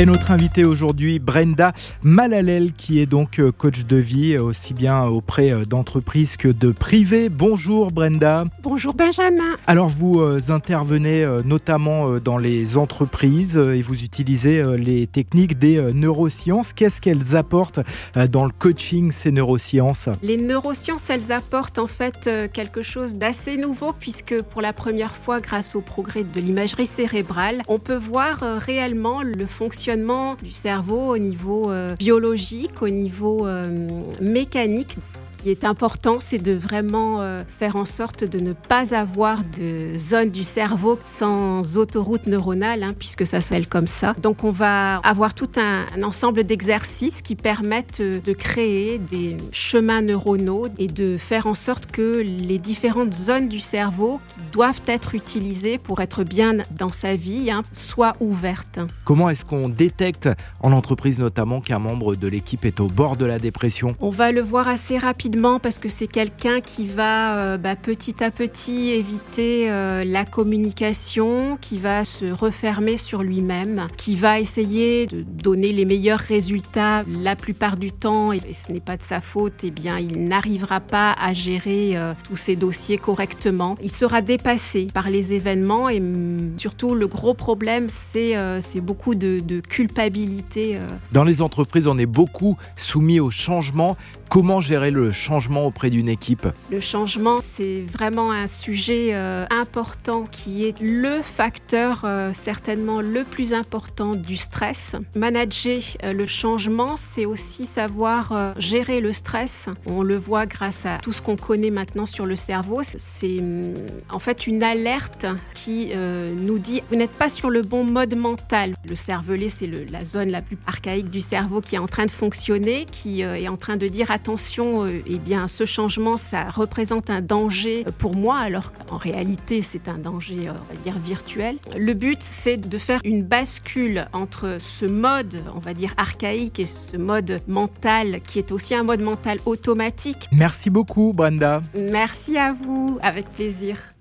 Et notre invitée aujourd'hui, Brenda Malalel, qui est donc euh, coach de vie, euh, aussi bien auprès euh, d'entreprises que de privés. Bonjour Brenda. Bonjour Benjamin. Alors vous intervenez notamment dans les entreprises et vous utilisez les techniques des neurosciences. Qu'est-ce qu'elles apportent dans le coaching, ces neurosciences? Les neurosciences, elles apportent en fait quelque chose d'assez nouveau puisque pour la première fois, grâce au progrès de l'imagerie cérébrale, on peut voir réellement le fonctionnement du cerveau au niveau euh, biologique, au niveau euh, mécanique qui est important, c'est de vraiment euh, faire en sorte de ne pas avoir de zone du cerveau sans autoroute neuronale, hein, puisque ça s'appelle comme ça. Donc on va avoir tout un, ensemble d'exercices qui permettent euh, de créer des chemins neuronaux et de faire en sorte que les différentes zones du cerveau qui doivent être utilisées pour être bien dans sa vie hein, soient ouvertes. Comment est-ce qu'on détecte en entreprise notamment qu'un membre de l'équipe est au bord de la dépression? On va le voir assez rapidement parce que c'est quelqu'un qui va euh, bah, petit à petit éviter euh, la communication, qui va se refermer sur lui-même, qui va essayer de donner les meilleurs résultats la plupart du temps et, ce n'est pas de sa faute, eh bien il n'arrivera pas à gérer euh, tous ses dossiers correctement. Il sera dépassé par les événements et mm, surtout le gros problème c'est c'est beaucoup de, de culpabilité. Dans les entreprises, on est beaucoup soumis au changement. Comment gérer le changement auprès d'une équipe? Le changement, c'est vraiment un sujet euh, important qui est le facteur euh, certainement le plus important du stress. Manager euh, le changement, c'est aussi savoir gérer le stress. On le voit grâce à tout ce qu'on connaît maintenant sur le cerveau. C'est mm, en fait une alerte qui nous dit vous n'êtes pas sur le bon mode mental. Le cervelet, c'est la zone la plus archaïque du cerveau qui est en train de fonctionner, qui est en train de dire attention, eh bien, ce changement, ça représente un danger pour moi, alors qu'en réalité, c'est un danger, euh, on va dire, virtuel. Le but, c'est de faire une bascule entre ce mode, on va dire, archaïque et ce mode mental, qui est aussi un mode mental automatique. Merci beaucoup, Brenda. Merci à vous, avec plaisir.